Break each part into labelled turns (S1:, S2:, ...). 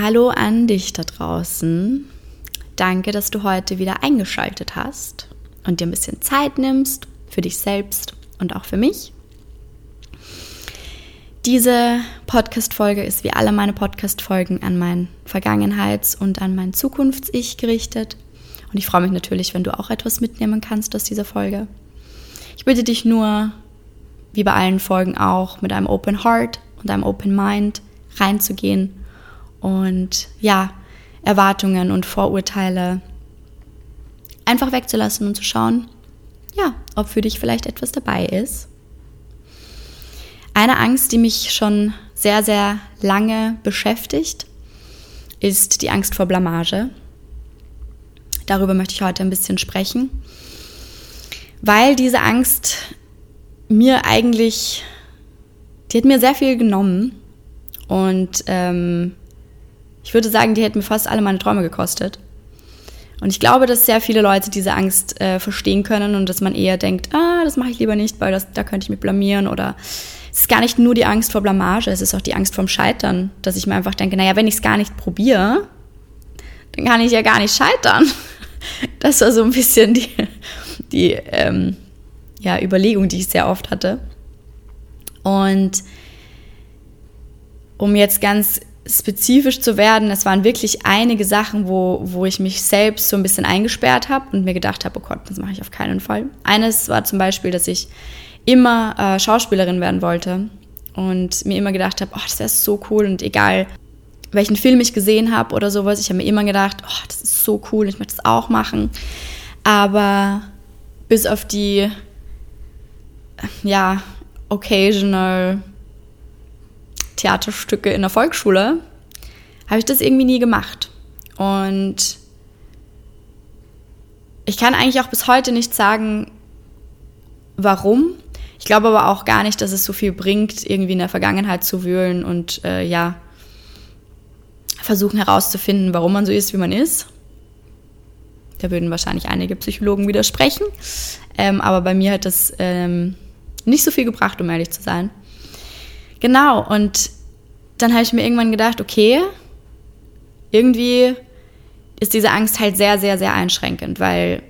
S1: Hallo an dich da draußen. Danke, dass du heute wieder eingeschaltet hast und dir ein bisschen Zeit nimmst für dich selbst und auch für mich. Diese Podcast-Folge ist wie alle meine Podcast-Folgen an mein Vergangenheits- und an mein Zukunfts-Ich gerichtet. Und ich freue mich natürlich, wenn du auch etwas mitnehmen kannst aus dieser Folge. Ich bitte dich nur, wie bei allen Folgen auch, mit einem Open Heart und einem Open Mind reinzugehen und ja, Erwartungen und Vorurteile einfach wegzulassen und zu schauen, ja, ob für dich vielleicht etwas dabei ist eine Angst, die mich schon sehr, sehr lange beschäftigt, ist die Angst vor Blamage. Darüber möchte ich heute ein bisschen sprechen, weil diese Angst mir eigentlich, die hat mir sehr viel genommen und ähm, ich würde sagen, die hätte mir fast alle meine Träume gekostet. Und ich glaube, dass sehr viele Leute diese Angst äh, verstehen können und dass man eher denkt, ah, das mache ich lieber nicht, weil das, da könnte ich mich blamieren oder es ist gar nicht nur die Angst vor Blamage, es ist auch die Angst vorm Scheitern, dass ich mir einfach denke, naja, wenn ich es gar nicht probiere, dann kann ich ja gar nicht scheitern. Das war so ein bisschen die, die ähm, ja, Überlegung, die ich sehr oft hatte. Und um jetzt ganz spezifisch zu werden, es waren wirklich einige Sachen, wo, wo ich mich selbst so ein bisschen eingesperrt habe und mir gedacht habe, oh Gott, das mache ich auf keinen Fall. Eines war zum Beispiel, dass ich immer äh, Schauspielerin werden wollte und mir immer gedacht habe, oh, das wäre so cool und egal welchen Film ich gesehen habe oder sowas, ich habe mir immer gedacht, oh, das ist so cool, ich möchte das auch machen. Aber bis auf die, ja, occasional Theaterstücke in der Volksschule habe ich das irgendwie nie gemacht. Und ich kann eigentlich auch bis heute nicht sagen, warum. Ich glaube aber auch gar nicht, dass es so viel bringt, irgendwie in der Vergangenheit zu wühlen und äh, ja, versuchen herauszufinden, warum man so ist, wie man ist. Da würden wahrscheinlich einige Psychologen widersprechen. Ähm, aber bei mir hat das ähm, nicht so viel gebracht, um ehrlich zu sein. Genau, und dann habe ich mir irgendwann gedacht, okay, irgendwie ist diese Angst halt sehr, sehr, sehr einschränkend, weil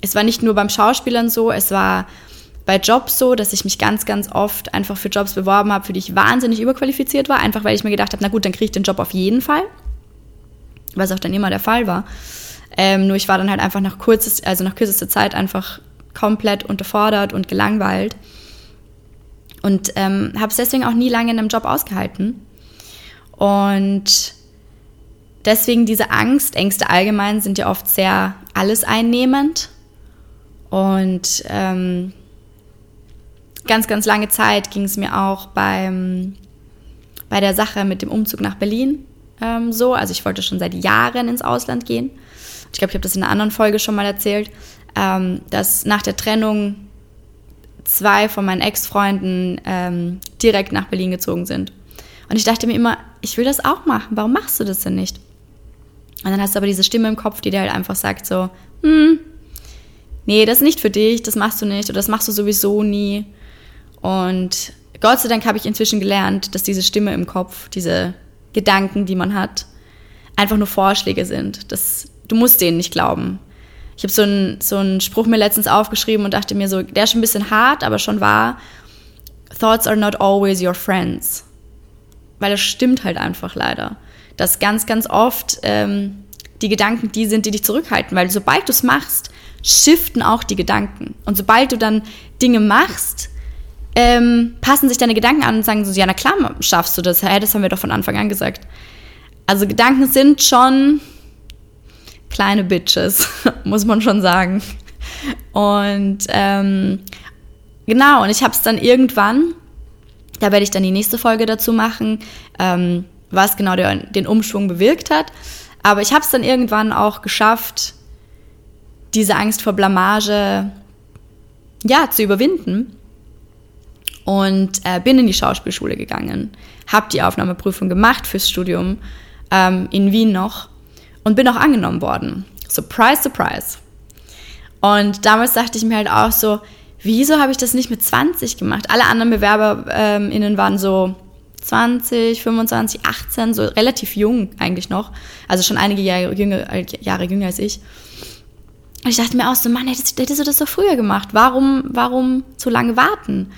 S1: es war nicht nur beim Schauspielern so, es war bei Jobs so, dass ich mich ganz, ganz oft einfach für Jobs beworben habe, für die ich wahnsinnig überqualifiziert war, einfach weil ich mir gedacht habe, na gut, dann kriege ich den Job auf jeden Fall, was auch dann immer der Fall war. Ähm, nur ich war dann halt einfach nach kurzes, also nach kürzester Zeit einfach komplett unterfordert und gelangweilt und ähm, habe es deswegen auch nie lange in einem Job ausgehalten. Und deswegen diese Angst, Ängste allgemein sind ja oft sehr alles einnehmend und ähm, ganz, ganz lange Zeit ging es mir auch beim, bei der Sache mit dem Umzug nach Berlin ähm, so. Also ich wollte schon seit Jahren ins Ausland gehen. Ich glaube, ich habe das in einer anderen Folge schon mal erzählt, ähm, dass nach der Trennung zwei von meinen Ex-Freunden ähm, direkt nach Berlin gezogen sind. Und ich dachte mir immer, ich will das auch machen. Warum machst du das denn nicht? Und dann hast du aber diese Stimme im Kopf, die dir halt einfach sagt so, hm, nee, das ist nicht für dich, das machst du nicht oder das machst du sowieso nie. Und Gott sei Dank habe ich inzwischen gelernt, dass diese Stimme im Kopf, diese Gedanken, die man hat, einfach nur Vorschläge sind. Das, du musst denen nicht glauben. Ich habe so einen, so einen Spruch mir letztens aufgeschrieben und dachte mir so, der ist schon ein bisschen hart, aber schon wahr. Thoughts are not always your friends. Weil das stimmt halt einfach leider. Dass ganz, ganz oft ähm, die Gedanken die sind, die dich zurückhalten. Weil sobald du es machst, shiften auch die Gedanken. Und sobald du dann Dinge machst, ähm, passen sich deine Gedanken an und sagen so, ja, na klar schaffst du das. Hey, das haben wir doch von Anfang an gesagt. Also Gedanken sind schon kleine Bitches, muss man schon sagen. Und ähm, genau, und ich habe es dann irgendwann, da werde ich dann die nächste Folge dazu machen, ähm, was genau der, den Umschwung bewirkt hat. Aber ich habe es dann irgendwann auch geschafft, diese Angst vor Blamage ja zu überwinden und äh, bin in die Schauspielschule gegangen, habe die Aufnahmeprüfung gemacht fürs Studium ähm, in Wien noch und bin auch angenommen worden. Surprise, surprise. Und damals dachte ich mir halt auch so, wieso habe ich das nicht mit 20 gemacht? Alle anderen BewerberInnen waren so 20, 25, 18, so relativ jung eigentlich noch. Also schon einige Jahre jünger, Jahre jünger als ich. Und ich dachte mir auch so, Mann, hättest, hättest du das doch früher gemacht. Warum, warum so lange warten?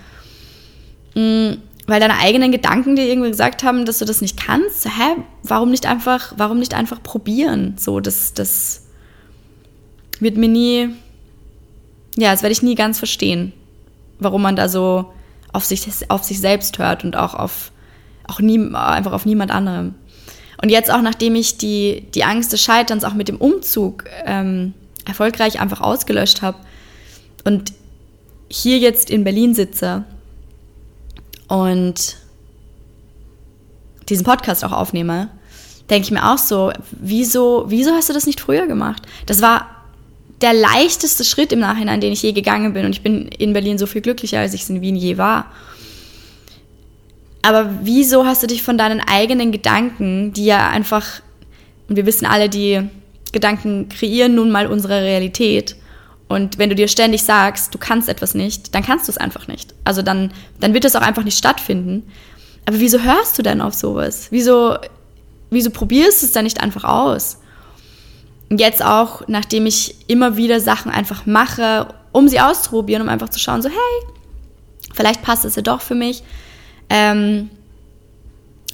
S1: Mhm, weil deine eigenen Gedanken dir irgendwie gesagt haben, dass du das nicht kannst. Hä? Warum nicht einfach, warum nicht einfach probieren? So, das, das wird mir nie, ja, das werde ich nie ganz verstehen, warum man da so auf sich, auf sich selbst hört und auch auf, auch nie, einfach auf niemand anderem. Und jetzt auch, nachdem ich die, die Angst des Scheiterns auch mit dem Umzug ähm, erfolgreich einfach ausgelöscht habe und hier jetzt in Berlin sitze und diesen Podcast auch aufnehme, denke ich mir auch so, wieso, wieso hast du das nicht früher gemacht? Das war der leichteste Schritt im Nachhinein, den ich je gegangen bin. Und ich bin in Berlin so viel glücklicher, als ich es in Wien je war. Aber wieso hast du dich von deinen eigenen Gedanken, die ja einfach, und wir wissen alle, die Gedanken kreieren nun mal unsere Realität. Und wenn du dir ständig sagst, du kannst etwas nicht, dann kannst du es einfach nicht. Also dann, dann wird es auch einfach nicht stattfinden. Aber wieso hörst du denn auf sowas? Wieso, wieso probierst du es dann nicht einfach aus? jetzt auch, nachdem ich immer wieder Sachen einfach mache, um sie auszuprobieren, um einfach zu schauen, so hey, vielleicht passt es ja doch für mich. Ähm,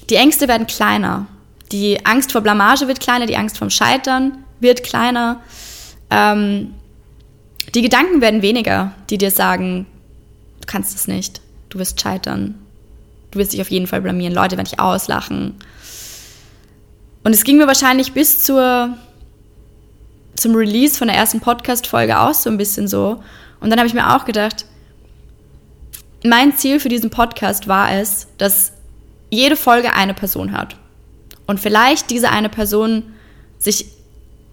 S1: die Ängste werden kleiner. Die Angst vor Blamage wird kleiner, die Angst vom Scheitern wird kleiner. Ähm, die Gedanken werden weniger, die dir sagen, du kannst es nicht, du wirst scheitern, du wirst dich auf jeden Fall blamieren, Leute werden dich auslachen. Und es ging mir wahrscheinlich bis zur zum Release von der ersten Podcast-Folge auch so ein bisschen so. Und dann habe ich mir auch gedacht, mein Ziel für diesen Podcast war es, dass jede Folge eine Person hört. Und vielleicht diese eine Person sich,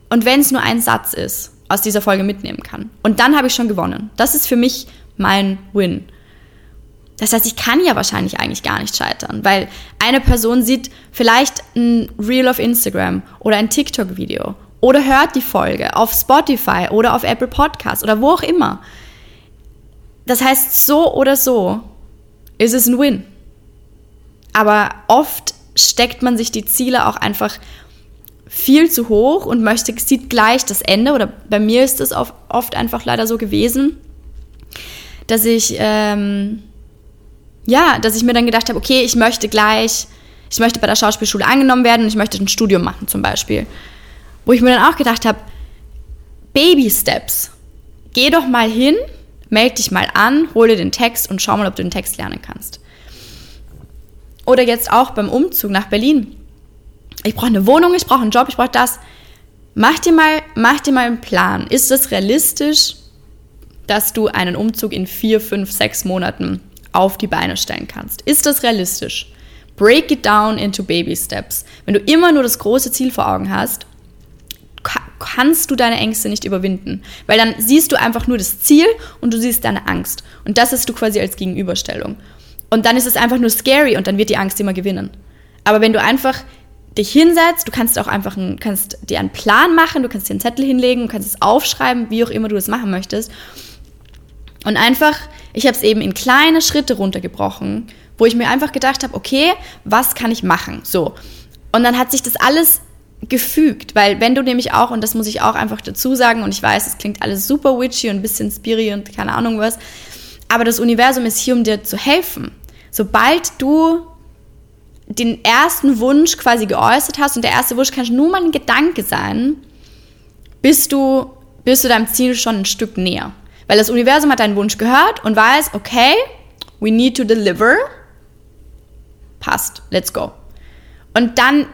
S1: und wenn es nur ein Satz ist, aus dieser Folge mitnehmen kann. Und dann habe ich schon gewonnen. Das ist für mich mein Win. Das heißt, ich kann ja wahrscheinlich eigentlich gar nicht scheitern, weil eine Person sieht vielleicht ein Reel auf Instagram oder ein TikTok-Video oder hört die Folge auf Spotify oder auf Apple Podcasts oder wo auch immer. Das heißt, so oder so ist es ein Win. Aber oft steckt man sich die Ziele auch einfach viel zu hoch und möchte, sieht gleich das Ende. Oder bei mir ist es oft einfach leider so gewesen, dass ich, ähm, ja, dass ich mir dann gedacht habe, okay, ich möchte gleich, ich möchte bei der Schauspielschule angenommen werden und ich möchte ein Studium machen zum Beispiel. Wo ich mir dann auch gedacht habe, Baby Steps. Geh doch mal hin, melde dich mal an, hole den Text und schau mal, ob du den Text lernen kannst. Oder jetzt auch beim Umzug nach Berlin. Ich brauche eine Wohnung, ich brauche einen Job, ich brauche das. Mach dir, mal, mach dir mal einen Plan. Ist es realistisch, dass du einen Umzug in vier, fünf, sechs Monaten auf die Beine stellen kannst? Ist das realistisch? Break it down into baby steps. Wenn du immer nur das große Ziel vor Augen hast, kannst du deine Ängste nicht überwinden. Weil dann siehst du einfach nur das Ziel und du siehst deine Angst. Und das hast du quasi als Gegenüberstellung. Und dann ist es einfach nur scary und dann wird die Angst immer gewinnen. Aber wenn du einfach dich hinsetzt, du kannst auch einfach einen, kannst dir einen Plan machen, du kannst dir einen Zettel hinlegen, du kannst es aufschreiben, wie auch immer du das machen möchtest. Und einfach, ich habe es eben in kleine Schritte runtergebrochen, wo ich mir einfach gedacht habe, okay, was kann ich machen? So. Und dann hat sich das alles gefügt, weil wenn du nämlich auch, und das muss ich auch einfach dazu sagen, und ich weiß, es klingt alles super witchy und ein bisschen spiri und keine Ahnung was, aber das Universum ist hier, um dir zu helfen. Sobald du den ersten Wunsch quasi geäußert hast, und der erste Wunsch kann nur mal ein Gedanke sein, bist du, bist du deinem Ziel schon ein Stück näher. Weil das Universum hat deinen Wunsch gehört und weiß, okay, we need to deliver. Passt, let's go. Und dann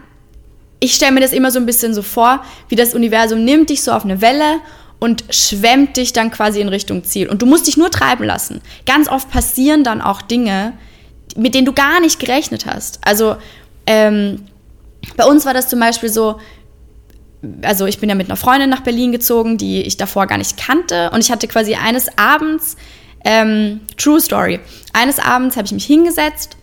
S1: ich stelle mir das immer so ein bisschen so vor, wie das Universum nimmt dich so auf eine Welle und schwemmt dich dann quasi in Richtung Ziel. Und du musst dich nur treiben lassen. Ganz oft passieren dann auch Dinge, mit denen du gar nicht gerechnet hast. Also ähm, bei uns war das zum Beispiel so, also ich bin ja mit einer Freundin nach Berlin gezogen, die ich davor gar nicht kannte. Und ich hatte quasi eines Abends, ähm, True Story, eines Abends habe ich mich hingesetzt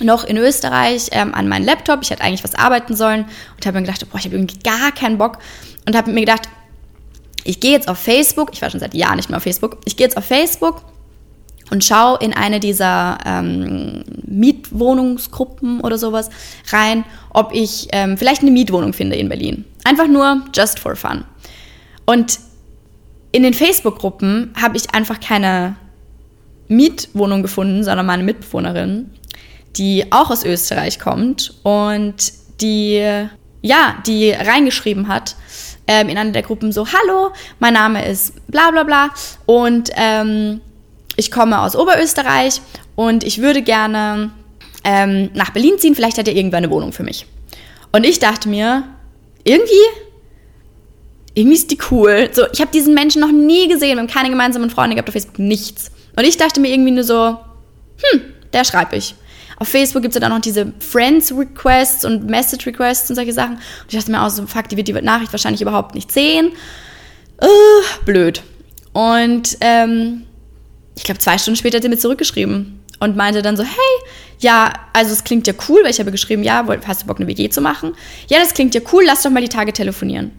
S1: noch in Österreich ähm, an meinen Laptop. Ich hätte eigentlich was arbeiten sollen und habe mir gedacht, boah, ich habe irgendwie gar keinen Bock und habe mir gedacht, ich gehe jetzt auf Facebook, ich war schon seit Jahren nicht mehr auf Facebook, ich gehe jetzt auf Facebook und schau in eine dieser ähm, Mietwohnungsgruppen oder sowas rein, ob ich ähm, vielleicht eine Mietwohnung finde in Berlin. Einfach nur just for fun. Und in den Facebook-Gruppen habe ich einfach keine Mietwohnung gefunden, sondern meine Mitbewohnerin, die auch aus Österreich kommt und die, ja, die reingeschrieben hat ähm, in einer der Gruppen so, hallo, mein Name ist bla bla bla und ähm, ich komme aus Oberösterreich und ich würde gerne ähm, nach Berlin ziehen, vielleicht hat er irgendwann eine Wohnung für mich. Und ich dachte mir, irgendwie, irgendwie ist die cool. So, ich habe diesen Menschen noch nie gesehen, haben keine gemeinsamen Freunde gehabt auf Facebook, nichts. Und ich dachte mir irgendwie nur so, hm, der schreibe ich. Auf Facebook gibt es dann noch diese Friends-Requests und Message-Requests und solche Sachen. Und ich dachte mir auch so, fuck, die wird die Nachricht wahrscheinlich überhaupt nicht sehen. Uh, blöd. Und ähm, ich glaube, zwei Stunden später hat er mir zurückgeschrieben und meinte dann so, hey, ja, also es klingt ja cool, weil ich habe geschrieben, ja, hast du Bock, eine WG zu machen? Ja, das klingt ja cool, lass doch mal die Tage telefonieren.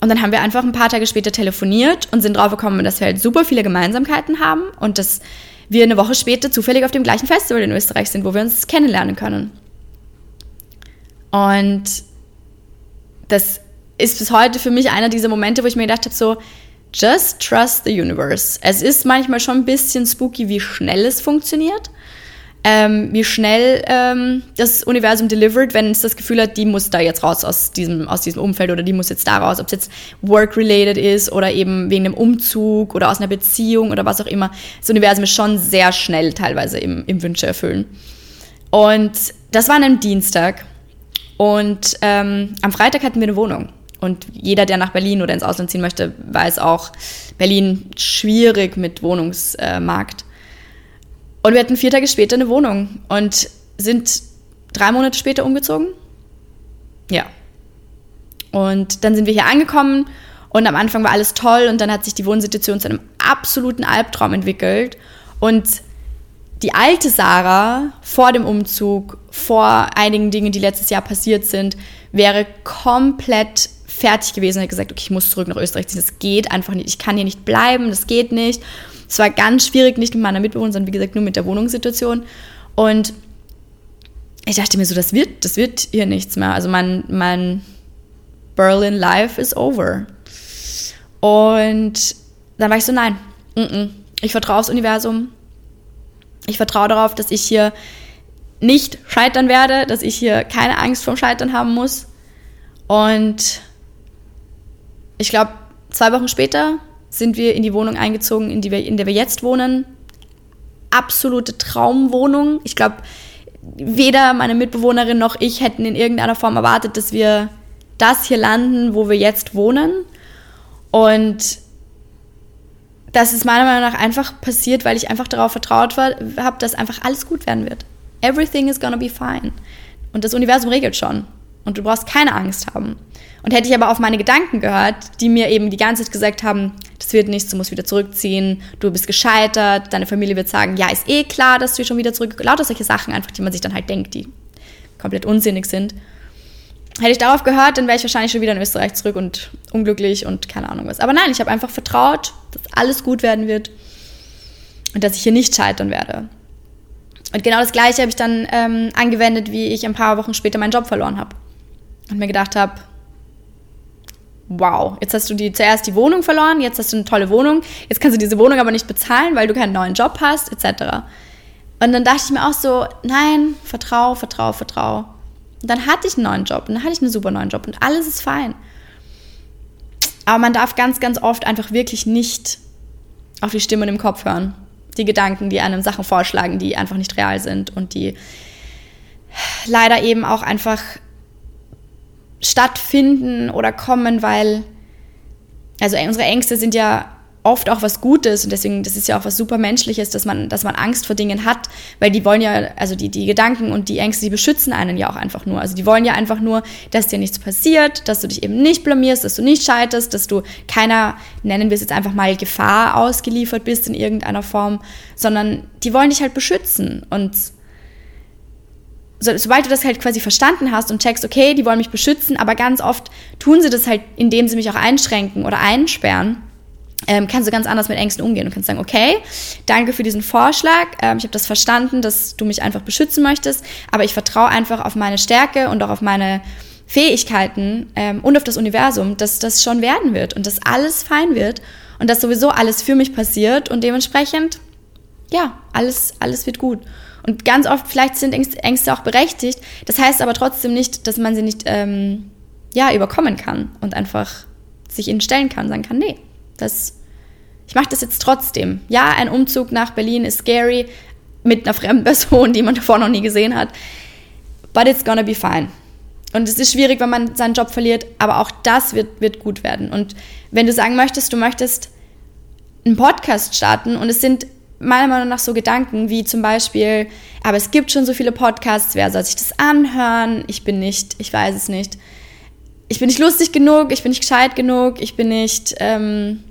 S1: Und dann haben wir einfach ein paar Tage später telefoniert und sind drauf gekommen, dass wir halt super viele Gemeinsamkeiten haben und dass wir eine Woche später zufällig auf dem gleichen Festival in Österreich sind, wo wir uns kennenlernen können. Und das ist bis heute für mich einer dieser Momente, wo ich mir gedacht habe, so, just trust the universe. Es ist manchmal schon ein bisschen spooky, wie schnell es funktioniert ähm, wie schnell ähm, das Universum delivert, wenn es das Gefühl hat, die muss da jetzt raus aus diesem, aus diesem Umfeld oder die muss jetzt da raus, ob es jetzt work-related ist oder eben wegen einem Umzug oder aus einer Beziehung oder was auch immer. Das Universum ist schon sehr schnell teilweise im, im Wünsche erfüllen. Und das war an einem Dienstag. Und ähm, am Freitag hatten wir eine Wohnung. Und jeder, der nach Berlin oder ins Ausland ziehen möchte, weiß auch, Berlin schwierig mit Wohnungsmarkt. Und wir hatten vier Tage später eine Wohnung und sind drei Monate später umgezogen. Ja. Und dann sind wir hier angekommen und am Anfang war alles toll und dann hat sich die Wohnsituation zu einem absoluten Albtraum entwickelt. Und die alte Sarah vor dem Umzug, vor einigen Dingen, die letztes Jahr passiert sind, wäre komplett fertig gewesen und hat gesagt, okay, ich muss zurück nach Österreich ziehen. Das geht einfach nicht. Ich kann hier nicht bleiben, das geht nicht. Es war ganz schwierig, nicht mit meiner Mitbewohnerin, sondern wie gesagt nur mit der Wohnungssituation. Und ich dachte mir so, das wird, das wird hier nichts mehr. Also mein, mein Berlin Life is over. Und dann war ich so, nein, mm -mm. ich vertraue aufs Universum. Ich vertraue darauf, dass ich hier nicht scheitern werde, dass ich hier keine Angst vorm Scheitern haben muss. Und ich glaube, zwei Wochen später sind wir in die Wohnung eingezogen, in, die wir, in der wir jetzt wohnen. Absolute Traumwohnung. Ich glaube, weder meine Mitbewohnerin noch ich hätten in irgendeiner Form erwartet, dass wir das hier landen, wo wir jetzt wohnen. Und das ist meiner Meinung nach einfach passiert, weil ich einfach darauf vertraut habe, dass einfach alles gut werden wird. Everything is gonna be fine. Und das Universum regelt schon. Und du brauchst keine Angst haben. Und hätte ich aber auf meine Gedanken gehört, die mir eben die ganze Zeit gesagt haben, das wird nichts, du musst wieder zurückziehen, du bist gescheitert, deine Familie wird sagen, ja, ist eh klar, dass du schon wieder zurück, lauter solche Sachen einfach, die man sich dann halt denkt, die komplett unsinnig sind. Hätte ich darauf gehört, dann wäre ich wahrscheinlich schon wieder in Österreich zurück und unglücklich und keine Ahnung was. Aber nein, ich habe einfach vertraut, dass alles gut werden wird und dass ich hier nicht scheitern werde. Und genau das Gleiche habe ich dann ähm, angewendet, wie ich ein paar Wochen später meinen Job verloren habe. Und mir gedacht habe, wow, jetzt hast du die, zuerst die Wohnung verloren, jetzt hast du eine tolle Wohnung, jetzt kannst du diese Wohnung aber nicht bezahlen, weil du keinen neuen Job hast, etc. Und dann dachte ich mir auch so, nein, vertrau, vertrau, vertrau. Und dann hatte ich einen neuen Job und dann hatte ich einen super neuen Job und alles ist fein. Aber man darf ganz, ganz oft einfach wirklich nicht auf die Stimmen im Kopf hören. Die Gedanken, die einem Sachen vorschlagen, die einfach nicht real sind und die leider eben auch einfach stattfinden oder kommen, weil, also unsere Ängste sind ja oft auch was Gutes und deswegen, das ist ja auch was super Menschliches, dass man, dass man Angst vor Dingen hat, weil die wollen ja, also die, die Gedanken und die Ängste, die beschützen einen ja auch einfach nur. Also die wollen ja einfach nur, dass dir nichts passiert, dass du dich eben nicht blamierst, dass du nicht scheiterst, dass du keiner, nennen wir es jetzt einfach mal, Gefahr ausgeliefert bist in irgendeiner Form, sondern die wollen dich halt beschützen und so, sobald du das halt quasi verstanden hast und checkst, okay, die wollen mich beschützen, aber ganz oft tun sie das halt, indem sie mich auch einschränken oder einsperren, ähm, kannst du ganz anders mit Ängsten umgehen. Du kannst sagen, okay, danke für diesen Vorschlag. Ähm, ich habe das verstanden, dass du mich einfach beschützen möchtest, aber ich vertraue einfach auf meine Stärke und auch auf meine Fähigkeiten ähm, und auf das Universum, dass das schon werden wird und dass alles fein wird und dass sowieso alles für mich passiert und dementsprechend, ja, alles, alles wird gut. Und ganz oft, vielleicht sind Ängste auch berechtigt. Das heißt aber trotzdem nicht, dass man sie nicht ähm, ja, überkommen kann und einfach sich ihnen stellen kann, sagen kann, nee, das, ich mache das jetzt trotzdem. Ja, ein Umzug nach Berlin ist scary mit einer fremden Person, die man davor noch nie gesehen hat. But it's gonna be fine. Und es ist schwierig, wenn man seinen Job verliert, aber auch das wird, wird gut werden. Und wenn du sagen möchtest, du möchtest einen Podcast starten und es sind meiner Meinung nach so Gedanken wie zum Beispiel, aber es gibt schon so viele Podcasts, wer soll sich das anhören? Ich bin nicht, ich weiß es nicht. Ich bin nicht lustig genug, ich bin nicht gescheit genug, ich bin nicht, ähm,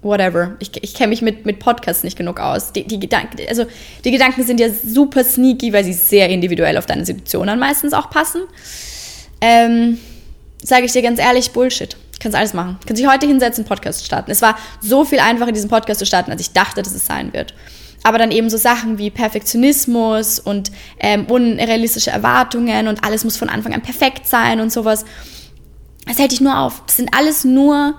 S1: whatever. Ich, ich kenne mich mit, mit Podcasts nicht genug aus. Die, die, Gedanken, also die Gedanken sind ja super sneaky, weil sie sehr individuell auf deine Situation dann meistens auch passen. Ähm, Sage ich dir ganz ehrlich, Bullshit. Kannst alles machen. Kannst dich heute hinsetzen, Podcast starten. Es war so viel einfacher, diesen Podcast zu starten, als ich dachte, dass es sein wird. Aber dann eben so Sachen wie Perfektionismus und ähm, unrealistische Erwartungen und alles muss von Anfang an perfekt sein und sowas. Das hält dich nur auf. Das sind alles nur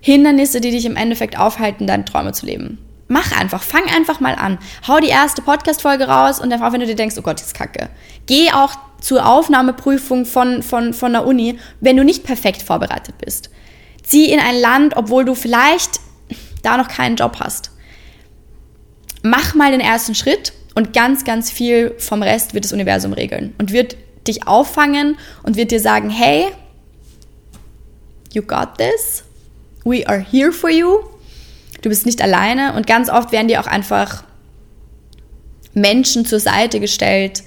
S1: Hindernisse, die dich im Endeffekt aufhalten, deine Träume zu leben. Mach einfach, fang einfach mal an. Hau die erste Podcast-Folge raus und dann, wenn du dir denkst, oh Gott, das ist kacke. Geh auch zur Aufnahmeprüfung von, von, von der Uni, wenn du nicht perfekt vorbereitet bist. Zieh in ein Land, obwohl du vielleicht da noch keinen Job hast. Mach mal den ersten Schritt und ganz, ganz viel vom Rest wird das Universum regeln und wird dich auffangen und wird dir sagen, hey, you got this, we are here for you, du bist nicht alleine und ganz oft werden dir auch einfach Menschen zur Seite gestellt,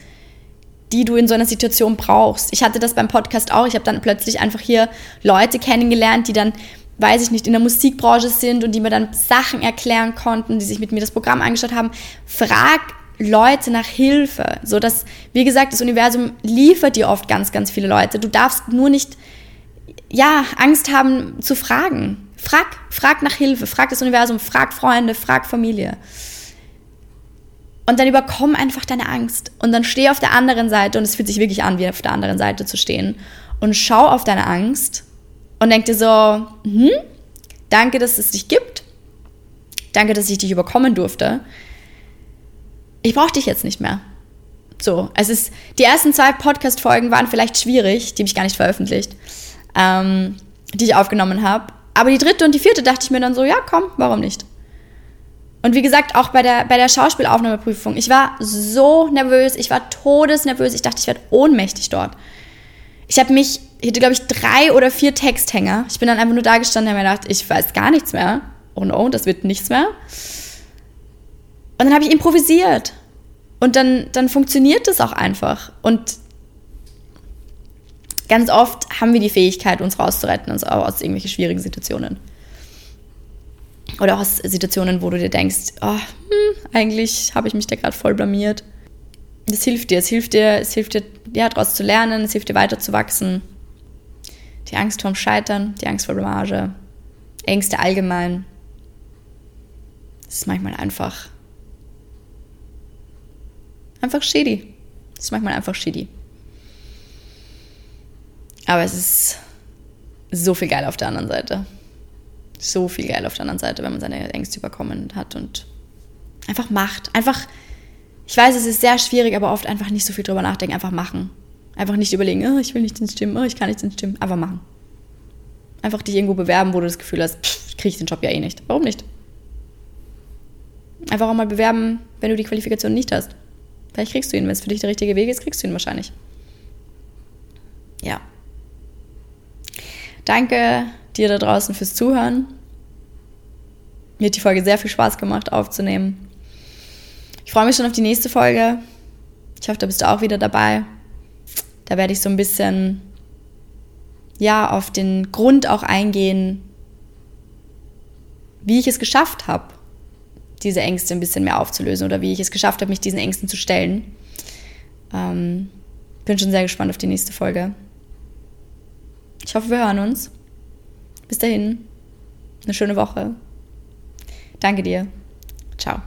S1: die du in so einer Situation brauchst. Ich hatte das beim Podcast auch. Ich habe dann plötzlich einfach hier Leute kennengelernt, die dann, weiß ich nicht, in der Musikbranche sind und die mir dann Sachen erklären konnten, die sich mit mir das Programm angeschaut haben. Frag Leute nach Hilfe, so dass, wie gesagt, das Universum liefert dir oft ganz, ganz viele Leute. Du darfst nur nicht, ja, Angst haben zu fragen. Frag, frag nach Hilfe, frag das Universum, frag Freunde, frag Familie. Und dann überkomm einfach deine Angst. Und dann steh auf der anderen Seite und es fühlt sich wirklich an, wie auf der anderen Seite zu stehen. Und schau auf deine Angst und denk dir so, hm, danke, dass es dich gibt. Danke, dass ich dich überkommen durfte. Ich brauche dich jetzt nicht mehr. So, es ist, die ersten zwei Podcast-Folgen waren vielleicht schwierig, die habe ich gar nicht veröffentlicht, ähm, die ich aufgenommen habe. Aber die dritte und die vierte dachte ich mir dann so, ja, komm, warum nicht? Und wie gesagt, auch bei der, bei der Schauspielaufnahmeprüfung, ich war so nervös, ich war todesnervös, ich dachte, ich werde ohnmächtig dort. Ich habe mich, ich hatte glaube ich drei oder vier Texthänger. Ich bin dann einfach nur da gestanden und habe mir gedacht, ich weiß gar nichts mehr. Oh no, das wird nichts mehr. Und dann habe ich improvisiert. Und dann, dann funktioniert das auch einfach. Und ganz oft haben wir die Fähigkeit, uns rauszuretten uns aus irgendwelchen schwierigen Situationen. Oder auch aus Situationen, wo du dir denkst, oh, hm, eigentlich habe ich mich da gerade voll blamiert. Das hilft dir, es hilft dir, es hilft dir, ja, daraus zu lernen, es hilft dir weiter zu wachsen. Die Angst vorm Scheitern, die Angst vor Blamage, Ängste allgemein. Das ist manchmal einfach, einfach shitty. Das ist manchmal einfach shitty. Aber es ist so viel geil auf der anderen Seite so viel geil auf der anderen Seite, wenn man seine Ängste überkommen hat und einfach macht. Einfach, ich weiß, es ist sehr schwierig, aber oft einfach nicht so viel drüber nachdenken, einfach machen. Einfach nicht überlegen, oh, ich will nicht ins Gym, oh, ich kann nicht ins Gym. Einfach machen. Einfach dich irgendwo bewerben, wo du das Gefühl hast, kriege ich den Job ja eh nicht. Warum nicht? Einfach auch mal bewerben, wenn du die Qualifikation nicht hast. Vielleicht kriegst du ihn. Wenn es für dich der richtige Weg ist, kriegst du ihn wahrscheinlich. Ja. Danke dir da draußen fürs Zuhören. Mir hat die Folge sehr viel Spaß gemacht aufzunehmen. Ich freue mich schon auf die nächste Folge. Ich hoffe, da bist du auch wieder dabei. Da werde ich so ein bisschen ja auf den Grund auch eingehen, wie ich es geschafft habe, diese Ängste ein bisschen mehr aufzulösen oder wie ich es geschafft habe, mich diesen Ängsten zu stellen. Ähm, bin schon sehr gespannt auf die nächste Folge. Ich hoffe, wir hören uns. Bis dahin, eine schöne Woche. Danke dir. Ciao.